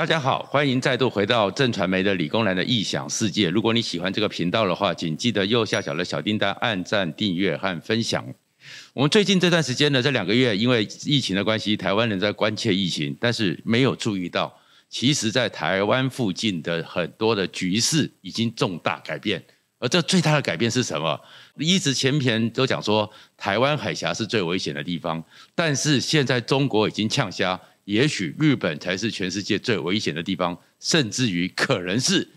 大家好，欢迎再度回到震传媒的理工男的异想世界。如果你喜欢这个频道的话，请记得右下角的小叮当按赞、订阅和分享。我们最近这段时间呢，这两个月因为疫情的关系，台湾人在关切疫情，但是没有注意到，其实在台湾附近的很多的局势已经重大改变。而这最大的改变是什么？一直前篇都讲说台湾海峡是最危险的地方，但是现在中国已经呛虾。也许日本才是全世界最危险的地方，甚至于可能是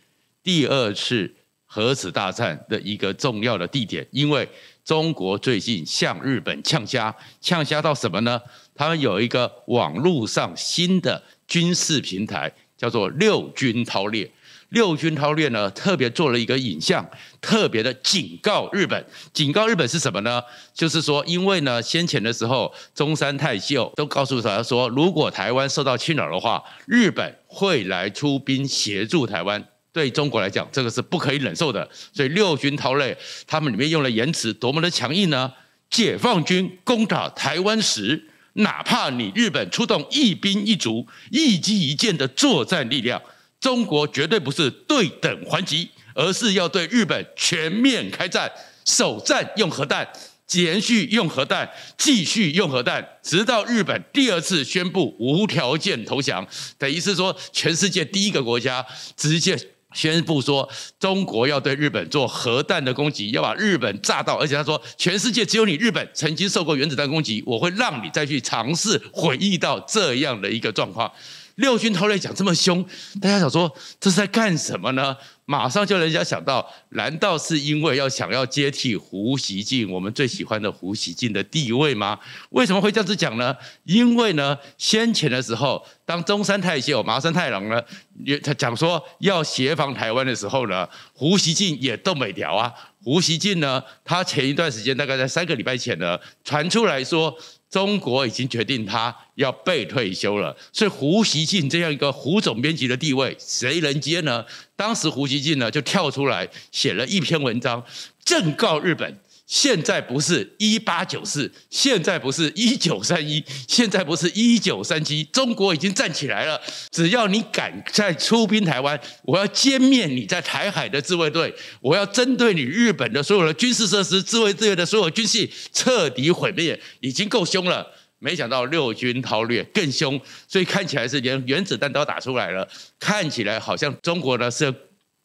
第二次核子大战的一个重要的地点，因为中国最近向日本呛虾，呛虾到什么呢？他们有一个网络上新的军事平台，叫做六军韬略。六军韬略呢，特别做了一个影像，特别的警告日本。警告日本是什么呢？就是说，因为呢，先前的时候，中山泰秀都告诉他说，如果台湾受到侵扰的话，日本会来出兵协助台湾。对中国来讲，这个是不可以忍受的。所以六军韬略，他们里面用了言辞多么的强硬呢？解放军攻打台湾时，哪怕你日本出动一兵一卒、一机一舰的作战力量。中国绝对不是对等还击，而是要对日本全面开战，首战用核弹，连续用核弹，继续用核弹，直到日本第二次宣布无条件投降。等于是说，全世界第一个国家直接宣布说，中国要对日本做核弹的攻击，要把日本炸到。而且他说，全世界只有你日本曾经受过原子弹攻击，我会让你再去尝试回忆到这样的一个状况。六军韬略讲这么凶，大家想说这是在干什么呢？马上就人家想到，难道是因为要想要接替胡锡进，我们最喜欢的胡锡进的地位吗？为什么会这样子讲呢？因为呢，先前的时候，当中山泰秀麻生太郎呢，也他讲说要协防台湾的时候呢，胡锡进也动没条啊。胡锡进呢，他前一段时间大概在三个礼拜前呢，传出来说。中国已经决定他要被退休了，所以胡锡进这样一个胡总编辑的地位，谁能接呢？当时胡锡进呢就跳出来写了一篇文章，正告日本。现在不是一八九四，现在不是一九三一，现在不是一九三七，中国已经站起来了。只要你敢再出兵台湾，我要歼灭你在台海的自卫队，我要针对你日本的所有的军事设施、自卫队的所有军系彻底毁灭，已经够凶了。没想到六军韬略更凶，所以看起来是连原子弹都打出来了，看起来好像中国呢是。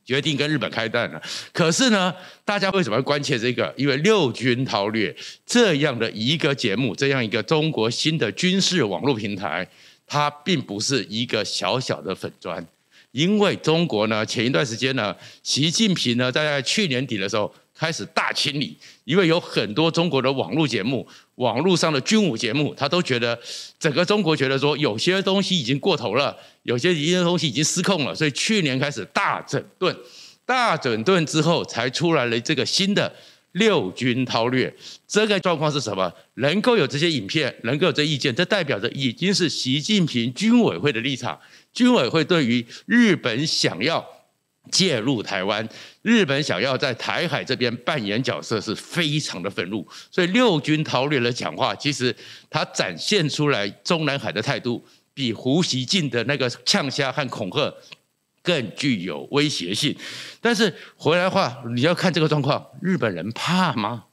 决定跟日本开战了，可是呢，大家为什么要关切这个？因为六军韬略这样的一个节目，这样一个中国新的军事网络平台，它并不是一个小小的粉砖，因为中国呢，前一段时间呢，习近平呢，在去年底的时候。开始大清理，因为有很多中国的网络节目、网络上的军武节目，他都觉得整个中国觉得说有些东西已经过头了，有些一些东西已经失控了，所以去年开始大整顿，大整顿之后才出来了这个新的六军韬略。这个状况是什么？能够有这些影片，能够有这意见，这代表着已经是习近平军委会的立场。军委会对于日本想要。介入台湾，日本想要在台海这边扮演角色，是非常的愤怒。所以六军韬略的讲话，其实他展现出来中南海的态度，比胡锡进的那个呛虾和恐吓更具有威胁性。但是回来话，你要看这个状况，日本人怕吗？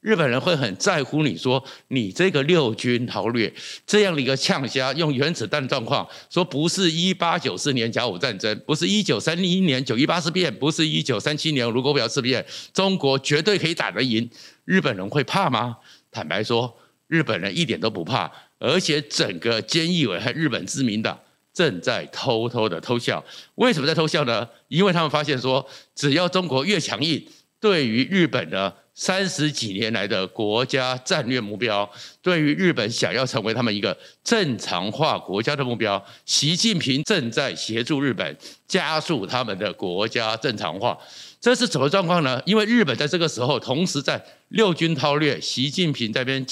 日本人会很在乎你说你这个六军韬略这样的一个呛虾，用原子弹状况说不是一八九四年甲午战争，不是一九三一年九一八事变，不是一九三七年卢沟桥事变，中国绝对可以打得赢。日本人会怕吗？坦白说，日本人一点都不怕，而且整个菅义伟和日本自民党正在偷偷的偷笑。为什么在偷笑呢？因为他们发现说，只要中国越强硬，对于日本呢。三十几年来的国家战略目标，对于日本想要成为他们一个正常化国家的目标，习近平正在协助日本加速他们的国家正常化。这是什么状况呢？因为日本在这个时候，同时在六军韬略，习近平在边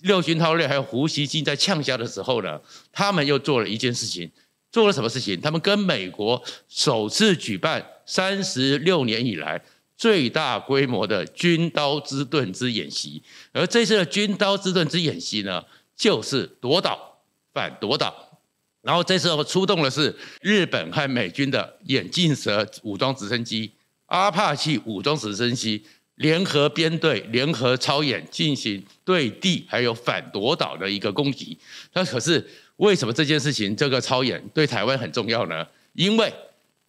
六军韬略，还有胡锡进在呛虾的时候呢，他们又做了一件事情，做了什么事情？他们跟美国首次举办三十六年以来。最大规模的军刀之盾之演习，而这次的军刀之盾之演习呢，就是夺岛反夺岛，然后这时候出动的是日本和美军的眼镜蛇武装直升机、阿帕奇武装直升机联合编队、联合操演进行对地还有反夺岛的一个攻击。那可是为什么这件事情这个操演对台湾很重要呢？因为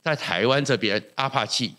在台湾这边，阿帕奇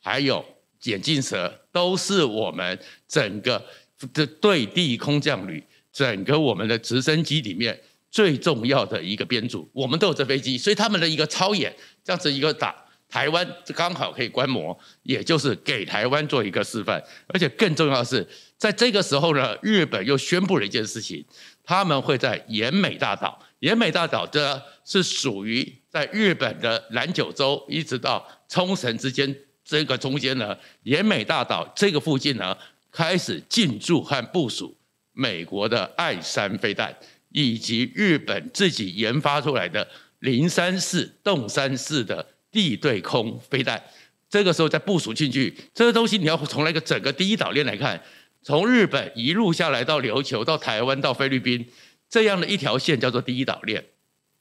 还有眼镜蛇都是我们整个的对地空降旅、整个我们的直升机里面。最重要的一个编组，我们都有这飞机，所以他们的一个超演，这样子一个打台湾，刚好可以观摩，也就是给台湾做一个示范。而且更重要的是，在这个时候呢，日本又宣布了一件事情，他们会在岩美大岛，岩美大岛的是属于在日本的南九州一直到冲绳之间这个中间呢，奄美大岛这个附近呢，开始进驻和部署美国的爱三飞弹。以及日本自己研发出来的零三式、洞三式的地对空飞弹，这个时候再部署进去，这个东西你要从那个整个第一岛链来看，从日本一路下来到琉球、到台湾、到菲律宾，这样的一条线叫做第一岛链。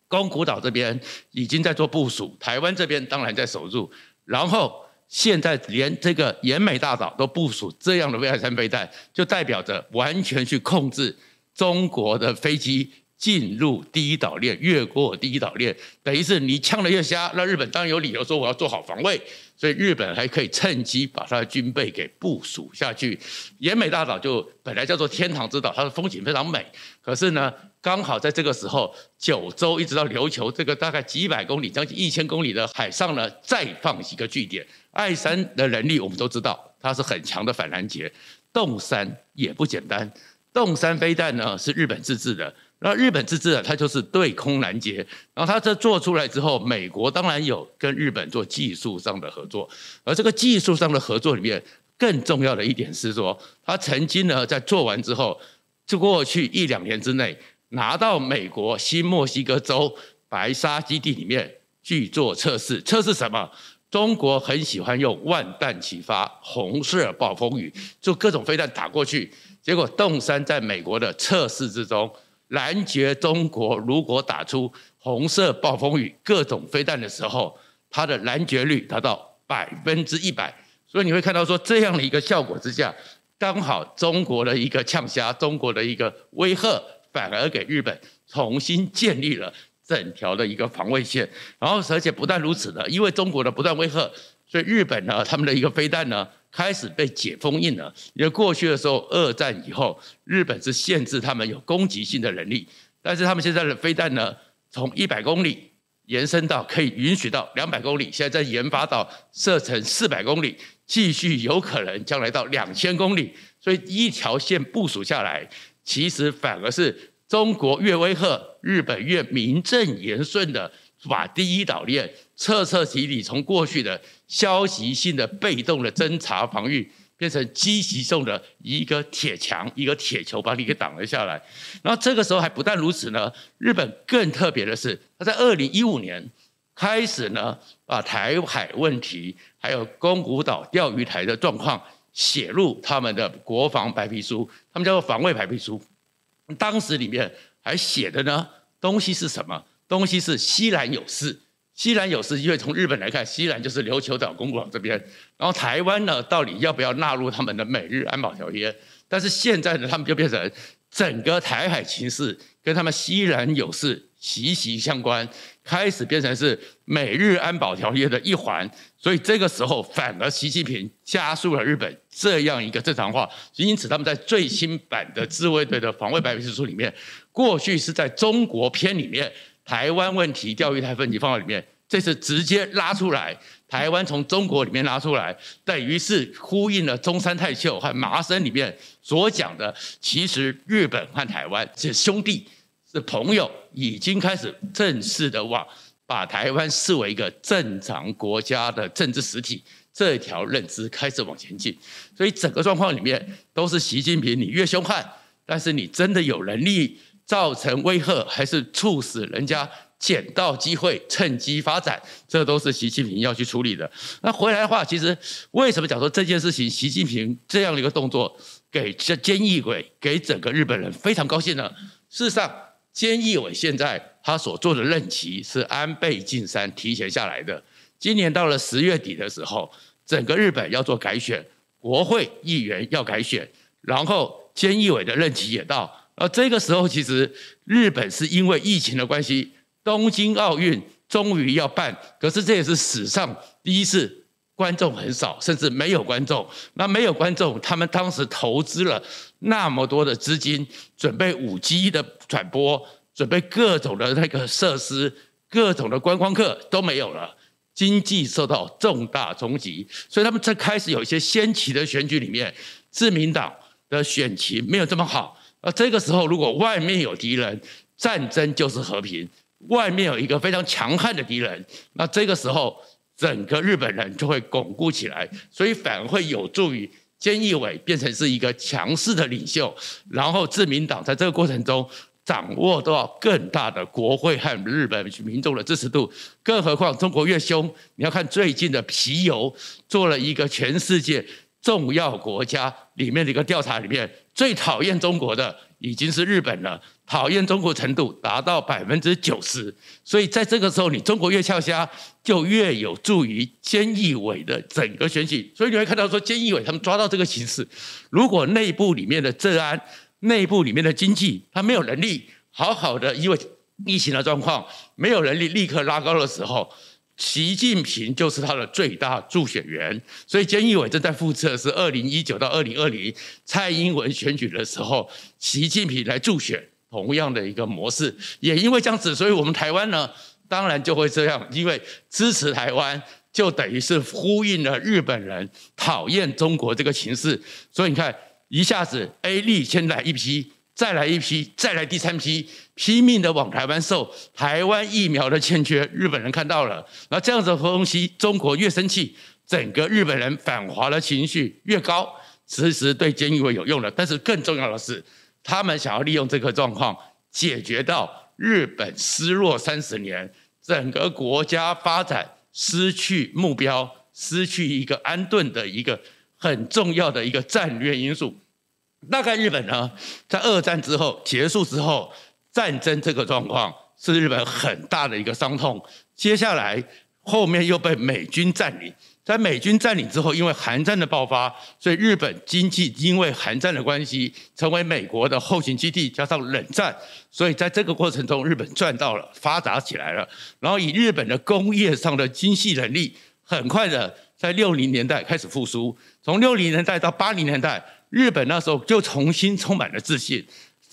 宫古岛这边已经在做部署，台湾这边当然在守住，然后现在连这个奄美大岛都部署这样的 V 二三飞弹，就代表着完全去控制。中国的飞机进入第一岛链，越过第一岛链，等于是你呛得越瞎，那日本当然有理由说我要做好防卫，所以日本还可以趁机把它的军备给部署下去。奄美大岛就本来叫做天堂之岛，它的风景非常美，可是呢，刚好在这个时候，九州一直到琉球这个大概几百公里、将近一千公里的海上呢，再放一个据点。爱山的能力我们都知道，它是很强的反拦截，洞山也不简单。洞山飞弹呢是日本自制的，那日本自制的它就是对空拦截，然后它这做出来之后，美国当然有跟日本做技术上的合作，而这个技术上的合作里面更重要的一点是说，它曾经呢在做完之后，就过去一两年之内拿到美国新墨西哥州白沙基地里面去做测试，测试什么？中国很喜欢用万弹齐发、红色暴风雨，就各种飞弹打过去。结果洞山在美国的测试之中，拦截中国如果打出红色暴风雨各种飞弹的时候，它的拦截率达到百分之一百。所以你会看到说，这样的一个效果之下，刚好中国的一个呛虾，中国的一个威吓，反而给日本重新建立了整条的一个防卫线。然后而且不但如此呢，因为中国的不断威吓，所以日本呢，他们的一个飞弹呢。开始被解封印了，因为过去的时候，二战以后，日本是限制他们有攻击性的能力，但是他们现在的飞弹呢，从一百公里延伸到可以允许到两百公里，现在在研发到射程四百公里，继续有可能将来到两千公里，所以一条线部署下来，其实反而是中国越威吓，日本越名正言顺的。把第一岛链彻彻底底从过去的消极性的被动的侦查防御，变成积极性的一个铁墙、一个铁球，把你给挡了下来。然后这个时候还不但如此呢，日本更特别的是，他在二零一五年开始呢，把台海问题还有宫古岛钓鱼台的状况写入他们的国防白皮书，他们叫做防卫白皮书。当时里面还写的呢东西是什么？东西是西南有事，西南有事，因为从日本来看，西南就是琉球岛、宫古岛这边。然后台湾呢，到底要不要纳入他们的美日安保条约？但是现在呢，他们就变成整个台海情势跟他们西南有事息息相关，开始变成是美日安保条约的一环。所以这个时候，反而习近平加速了日本这样一个正常化。因此，他们在最新版的自卫队的防卫白皮书里面，过去是在中国篇里面。台湾问题、钓鱼台问题放在里面，这次直接拉出来，台湾从中国里面拉出来，等于是呼应了中山泰秀和麻生里面所讲的，其实日本和台湾是兄弟，是朋友，已经开始正式的往把台湾视为一个正常国家的政治实体这条认知开始往前进，所以整个状况里面都是习近平，你越凶悍，但是你真的有能力。造成威吓，还是促使人家捡到机会趁机发展，这都是习近平要去处理的。那回来的话，其实为什么讲说这件事情，习近平这样的一个动作，给这菅义伟，给整个日本人非常高兴呢？事实上，菅义伟现在他所做的任期是安倍晋三提前下来的。今年到了十月底的时候，整个日本要做改选，国会议员要改选，然后菅义伟的任期也到。而这个时候，其实日本是因为疫情的关系，东京奥运终于要办，可是这也是史上第一次，观众很少，甚至没有观众。那没有观众，他们当时投资了那么多的资金，准备五 G 的转播，准备各种的那个设施，各种的观光客都没有了，经济受到重大冲击。所以他们在开始有一些先期的选举里面，自民党的选情没有这么好。而这个时候，如果外面有敌人，战争就是和平；外面有一个非常强悍的敌人，那这个时候。整个日本人就会巩固起来，所以反而会有助于菅义伟变成是一个强势的领袖，然后自民党在这个过程中掌握到更大的国会和日本民众的支持度。更何况中国越凶，你要看最近的皮尤做了一个全世界重要国家里面的一个调查，里面最讨厌中国的已经是日本了。讨厌中国程度达到百分之九十，所以在这个时候，你中国越翘瞎，就越有助于菅义伟的整个选举。所以你会看到说，菅义伟他们抓到这个形势，如果内部里面的治安、内部里面的经济，他没有能力好好的，因为疫情的状况，没有能力立刻拉高的时候。习近平就是他的最大助选员，所以菅义伟正在复测是二零一九到二零二零蔡英文选举的时候，习近平来助选同样的一个模式。也因为这样子，所以我们台湾呢，当然就会这样，因为支持台湾就等于是呼应了日本人讨厌中国这个情势。所以你看，一下子 A 力先来一批。再来一批，再来第三批，拼命的往台湾售台湾疫苗的欠缺，日本人看到了，那这样子的东西，中国越生气，整个日本人反华的情绪越高，其实对菅义伟有用的。但是更重要的是，他们想要利用这个状况，解决到日本失落三十年，整个国家发展失去目标，失去一个安顿的一个很重要的一个战略因素。大概日本呢，在二战之后结束之后，战争这个状况是日本很大的一个伤痛。接下来后面又被美军占领，在美军占领之后，因为韩战的爆发，所以日本经济因为韩战的关系，成为美国的后勤基地。加上冷战，所以在这个过程中，日本赚到了，发达起来了。然后以日本的工业上的精细能力，很快的在六零年代开始复苏。从六零年代到八零年代。日本那时候就重新充满了自信，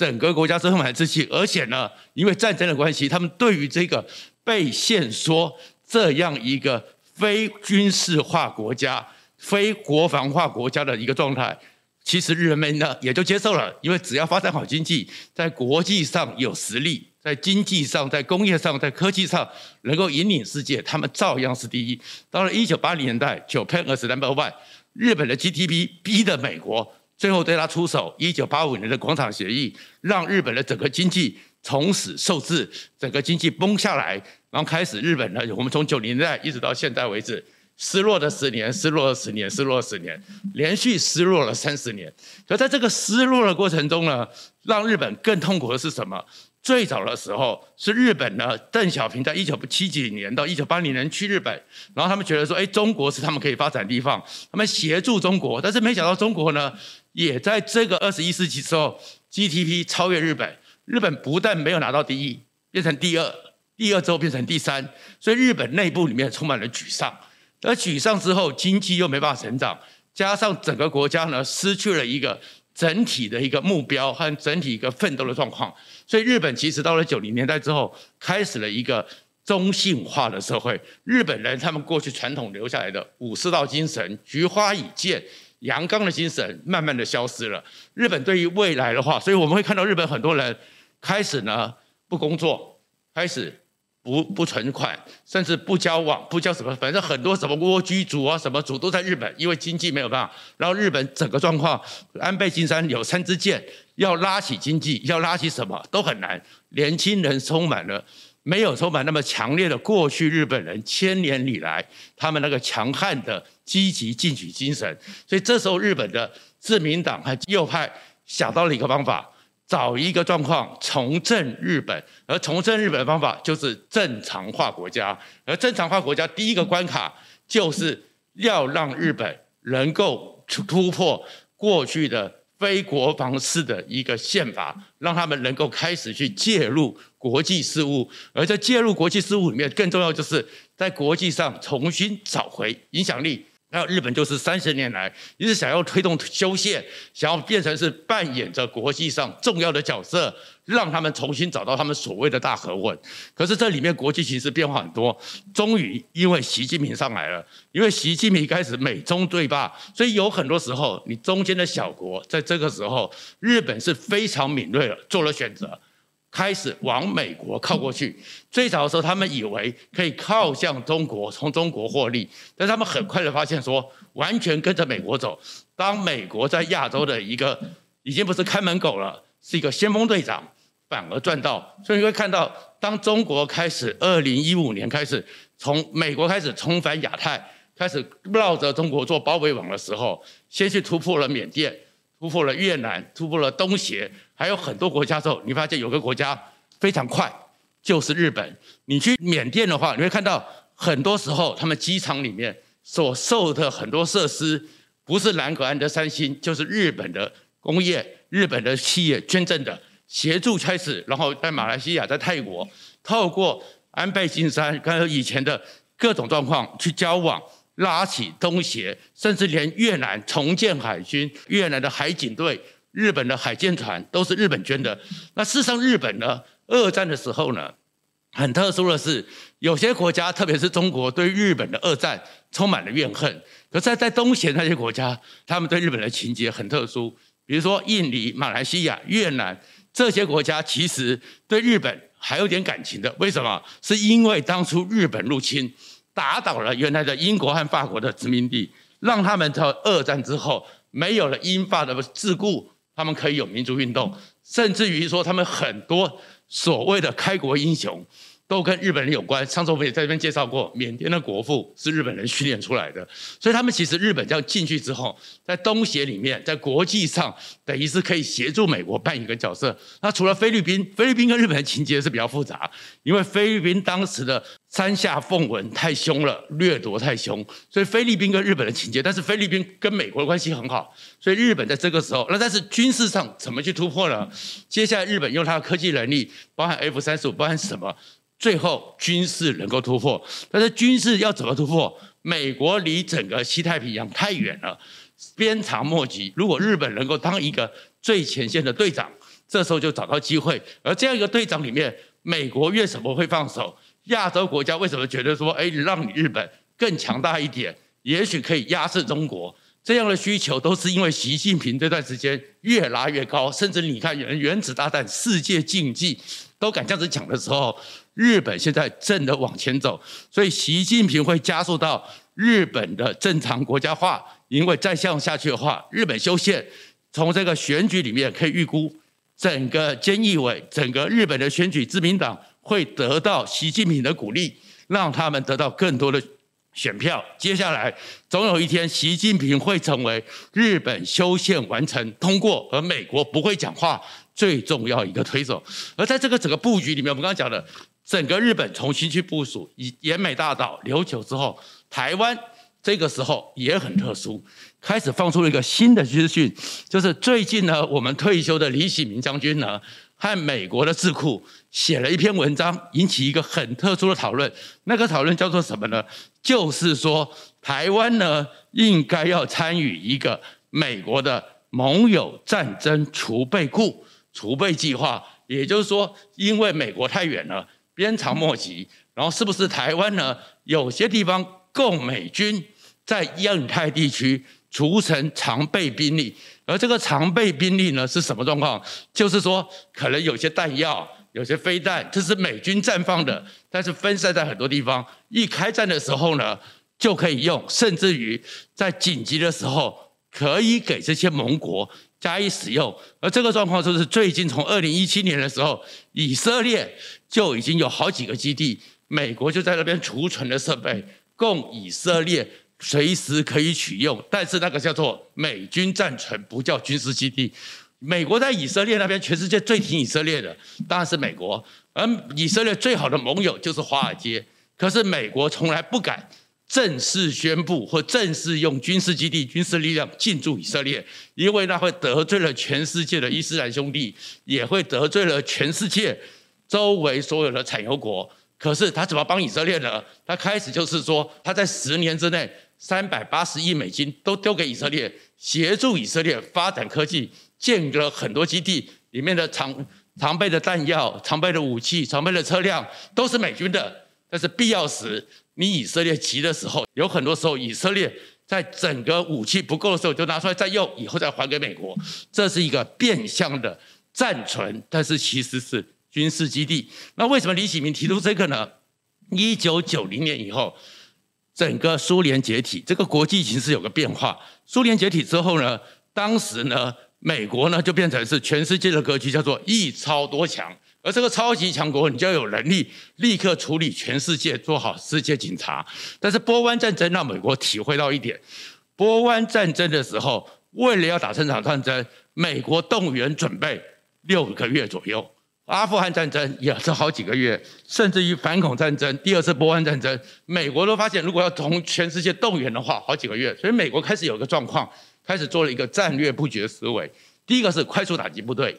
整个国家充满了自信，而且呢，因为战争的关系，他们对于这个被限缩这样一个非军事化国家、非国防化国家的一个状态，其实人们呢也就接受了，因为只要发展好经济，在国际上有实力，在经济上、在工业上、在科技上能够引领世界，他们照样是第一。到了一九八零年代，Japan as number one，日本的 GDP 逼得美国。最后对他出手，一九八五年的广场协议，让日本的整个经济从此受制，整个经济崩下来，然后开始日本呢，我们从九零年代一直到现在为止，失落的十年，失落了十年，失落了十年，连续失落了三十年。可在这个失落的过程中呢，让日本更痛苦的是什么？最早的时候是日本呢，邓小平在一九七几年到一九八零年去日本，然后他们觉得说，哎，中国是他们可以发展的地方，他们协助中国，但是没想到中国呢，也在这个二十一世纪之后，GDP 超越日本，日本不但没有拿到第一，变成第二，第二之后变成第三，所以日本内部里面充满了沮丧，而沮丧之后，经济又没办法成长，加上整个国家呢，失去了一个。整体的一个目标和整体一个奋斗的状况，所以日本其实到了九零年代之后，开始了一个中性化的社会。日本人他们过去传统留下来的武士道精神、菊花一剑、阳刚的精神，慢慢的消失了。日本对于未来的话，所以我们会看到日本很多人开始呢不工作，开始。不不存款，甚至不交往，不交什么，反正很多什么蜗居族啊，什么族都在日本，因为经济没有办法。然后日本整个状况，安倍晋三有三支箭，要拉起经济，要拉起什么都很难。年轻人充满了，没有充满那么强烈的过去日本人千年以来他们那个强悍的积极进取精神。所以这时候日本的自民党和右派想到了一个方法。找一个状况重振日本，而重振日本的方法就是正常化国家，而正常化国家第一个关卡就是要让日本能够突破过去的非国防式的一个宪法，让他们能够开始去介入国际事务，而在介入国际事务里面，更重要就是在国际上重新找回影响力。还有日本就是三十年来一直想要推动修宪，想要变成是扮演着国际上重要的角色，让他们重新找到他们所谓的大和稳。可是这里面国际形势变化很多，终于因为习近平上来了，因为习近平开始美中对霸，所以有很多时候你中间的小国在这个时候，日本是非常敏锐的做了选择。开始往美国靠过去。最早的时候，他们以为可以靠向中国，从中国获利。但他们很快的发现，说完全跟着美国走。当美国在亚洲的一个已经不是看门狗了，是一个先锋队长，反而赚到。所以你会看到，当中国开始二零一五年开始从美国开始重返亚太，开始绕着中国做包围网的时候，先去突破了缅甸。突破了越南，突破了东协，还有很多国家之后，你发现有个国家非常快，就是日本。你去缅甸的话，你会看到很多时候他们机场里面所售的很多设施，不是兰格安的三星，就是日本的工业、日本的企业捐赠的，协助开始，然后在马来西亚、在泰国，透过安倍晋三刚才以前的各种状况去交往。拉起东协，甚至连越南重建海军，越南的海警队、日本的海舰船都是日本捐的。那事实上，日本呢，二战的时候呢，很特殊的是，有些国家，特别是中国，对日本的二战充满了怨恨。可是在在东协那些国家，他们对日本的情结很特殊。比如说印尼、马来西亚、越南这些国家，其实对日本还有点感情的。为什么？是因为当初日本入侵。打倒了原来的英国和法国的殖民地，让他们在二战之后没有了英法的桎梏，他们可以有民族运动，甚至于说他们很多所谓的开国英雄。都跟日本人有关。上次我们也在这边介绍过，缅甸的国父是日本人训练出来的，所以他们其实日本这样进去之后，在东协里面，在国际上等于是可以协助美国扮演一个角色。那除了菲律宾，菲律宾跟日本的情节是比较复杂，因为菲律宾当时的山下奉文太凶了，掠夺太凶，所以菲律宾跟日本的情节。但是菲律宾跟美国的关系很好，所以日本在这个时候，那但是军事上怎么去突破呢？接下来日本用它的科技能力，包含 F 三十五，包含什么？最后军事能够突破，但是军事要怎么突破？美国离整个西太平洋太远了，鞭长莫及。如果日本能够当一个最前线的队长，这时候就找到机会。而这样一个队长里面，美国为什么会放手？亚洲国家为什么觉得说，哎，让你日本更强大一点，也许可以压制中国？这样的需求都是因为习近平这段时间越拉越高，甚至你看原原子大战、世界竞技都敢这样子讲的时候。日本现在正的往前走，所以习近平会加速到日本的正常国家化。因为再这样下去的话，日本修宪，从这个选举里面可以预估，整个菅义伟、整个日本的选举，自民党会得到习近平的鼓励，让他们得到更多的选票。接下来总有一天，习近平会成为日本修宪完成通过，而美国不会讲话最重要一个推手。而在这个整个布局里面，我们刚刚讲的。整个日本重新去部署，以延美大岛、琉球之后，台湾这个时候也很特殊，开始放出了一个新的资讯，就是最近呢，我们退休的李喜明将军呢，和美国的智库写了一篇文章，引起一个很特殊的讨论。那个讨论叫做什么呢？就是说，台湾呢应该要参与一个美国的盟友战争储备库储备计划，也就是说，因为美国太远了。鞭长莫及，然后是不是台湾呢？有些地方供美军在印太地区储存常备兵力，而这个常备兵力呢是什么状况？就是说，可能有些弹药、有些飞弹，这是美军暂放的，但是分散在很多地方，一开战的时候呢就可以用，甚至于在紧急的时候可以给这些盟国加以使用。而这个状况就是最近从二零一七年的时候，以色列。就已经有好几个基地，美国就在那边储存了设备，供以色列随时可以取用。但是那个叫做美军战存，不叫军事基地。美国在以色列那边，全世界最挺以色列的当然是美国，而以色列最好的盟友就是华尔街。可是美国从来不敢正式宣布或正式用军事基地、军事力量进驻以色列，因为那会得罪了全世界的伊斯兰兄弟，也会得罪了全世界周围所有的产油国。可是他怎么帮以色列呢？他开始就是说，他在十年之内三百八十亿美金都丢给以色列，协助以色列发展科技。建了很多基地，里面的常常备的弹药、常备的武器、常备的车辆都是美军的。但是必要时，你以色列急的时候，有很多时候以色列在整个武器不够的时候，就拿出来再用，以后再还给美国。这是一个变相的暂存，但是其实是军事基地。那为什么李喜明提出这个呢？一九九零年以后，整个苏联解体，这个国际形势有个变化。苏联解体之后呢，当时呢。美国呢，就变成是全世界的格局，叫做一超多强，而这个超级强国，你就要有能力立刻处理全世界，做好世界警察。但是波湾战争让美国体会到一点：波湾战争的时候，为了要打这场战争，美国动员准备六个月左右；阿富汗战争也是好几个月，甚至于反恐战争、第二次波湾战争，美国都发现，如果要从全世界动员的话，好几个月。所以美国开始有个状况。开始做了一个战略布局的思维。第一个是快速打击部队，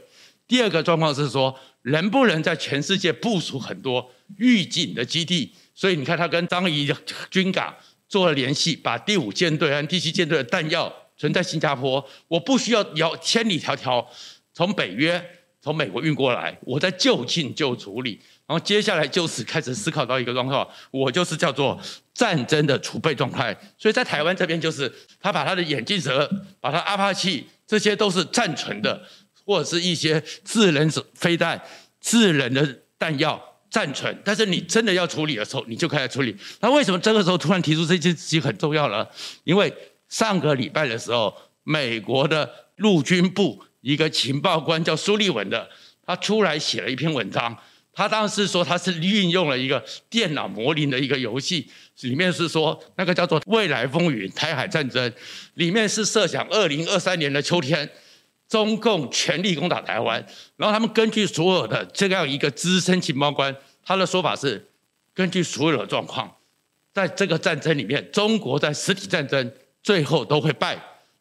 第二个状况是说能不能在全世界部署很多预警的基地。所以你看，他跟张仪军港做了联系，把第五舰队和第七舰队的弹药存在新加坡，我不需要要千里迢迢从北约从美国运过来，我在就近就处理。然后接下来就是开始思考到一个状况，我就是叫做战争的储备状态。所以在台湾这边，就是他把他的眼镜蛇、把他阿帕奇，这些都是暂存的，或者是一些智能飞弹、智能的弹药暂存。但是你真的要处理的时候，你就开始处理。那为什么这个时候突然提出这件事情很重要呢？因为上个礼拜的时候，美国的陆军部一个情报官叫苏利文的，他出来写了一篇文章。他当时说他是运用了一个电脑模拟的一个游戏，里面是说那个叫做“未来风云”台海战争，里面是设想二零二三年的秋天，中共全力攻打台湾，然后他们根据所有的这样一个资深情报官，他的说法是，根据所有的状况，在这个战争里面，中国在实体战争最后都会败，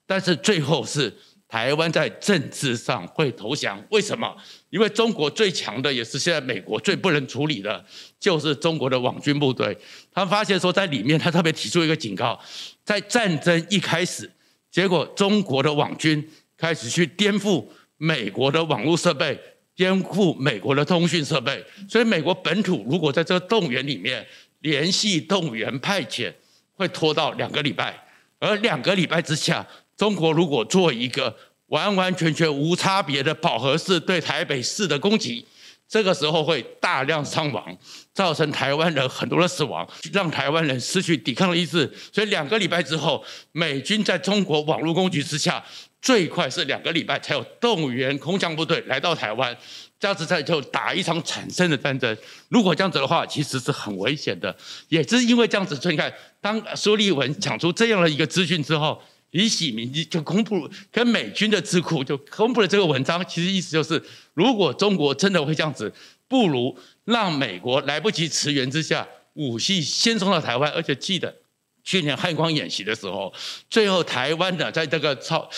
但是最后是。台湾在政治上会投降，为什么？因为中国最强的，也是现在美国最不能处理的，就是中国的网军部队。他发现说，在里面，他特别提出一个警告：在战争一开始，结果中国的网军开始去颠覆美国的网络设备，颠覆美国的通讯设备。所以，美国本土如果在这个动员里面联系、动员、派遣，会拖到两个礼拜，而两个礼拜之下。中国如果做一个完完全全无差别的饱和式对台北市的攻击，这个时候会大量伤亡，造成台湾人很多的死亡，让台湾人失去抵抗的意志。所以两个礼拜之后，美军在中国网络攻击之下，最快是两个礼拜才有动员空降部队来到台湾，这样子才就打一场产生的战争。如果这样子的话，其实是很危险的。也是因为这样子，所以你看，当苏立文讲出这样的一个资讯之后。李喜明就公布跟美军的智库就公布了这个文章，其实意思就是，如果中国真的会这样子，不如让美国来不及驰援之下，武器先送到台湾，而且记得去年汉光演习的时候，最后台湾的在这个操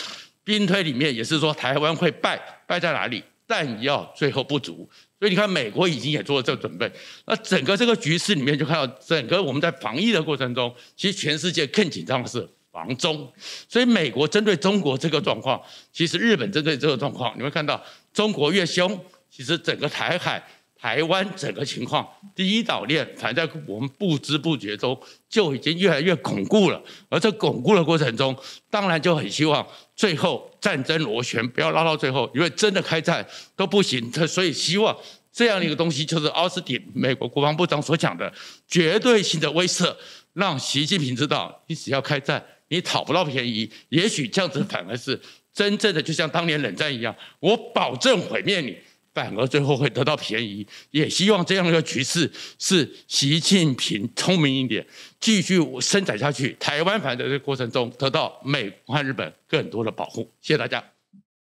兵推里面也是说台湾会败，败在哪里？弹药最后不足，所以你看美国已经也做了这个准备，那整个这个局势里面就看到，整个我们在防疫的过程中，其实全世界更紧张的是。防中，所以美国针对中国这个状况，其实日本针对这个状况，你会看到中国越凶，其实整个台海、台湾整个情况，第一岛链反正在我们不知不觉中就已经越来越巩固了。而这巩固的过程中，当然就很希望最后战争螺旋不要拉到最后，因为真的开战都不行。所以希望这样的一个东西，就是奥斯汀美国国防部长所讲的绝对性的威慑，让习近平知道，你只要开战。你讨不到便宜，也许这样子反而是真正的，就像当年冷战一样，我保证毁灭你，反而最后会得到便宜。也希望这样的一个局势是习近平聪明一点，继续伸展下去，台湾反正这个过程中得到美国和日本更多的保护。谢谢大家。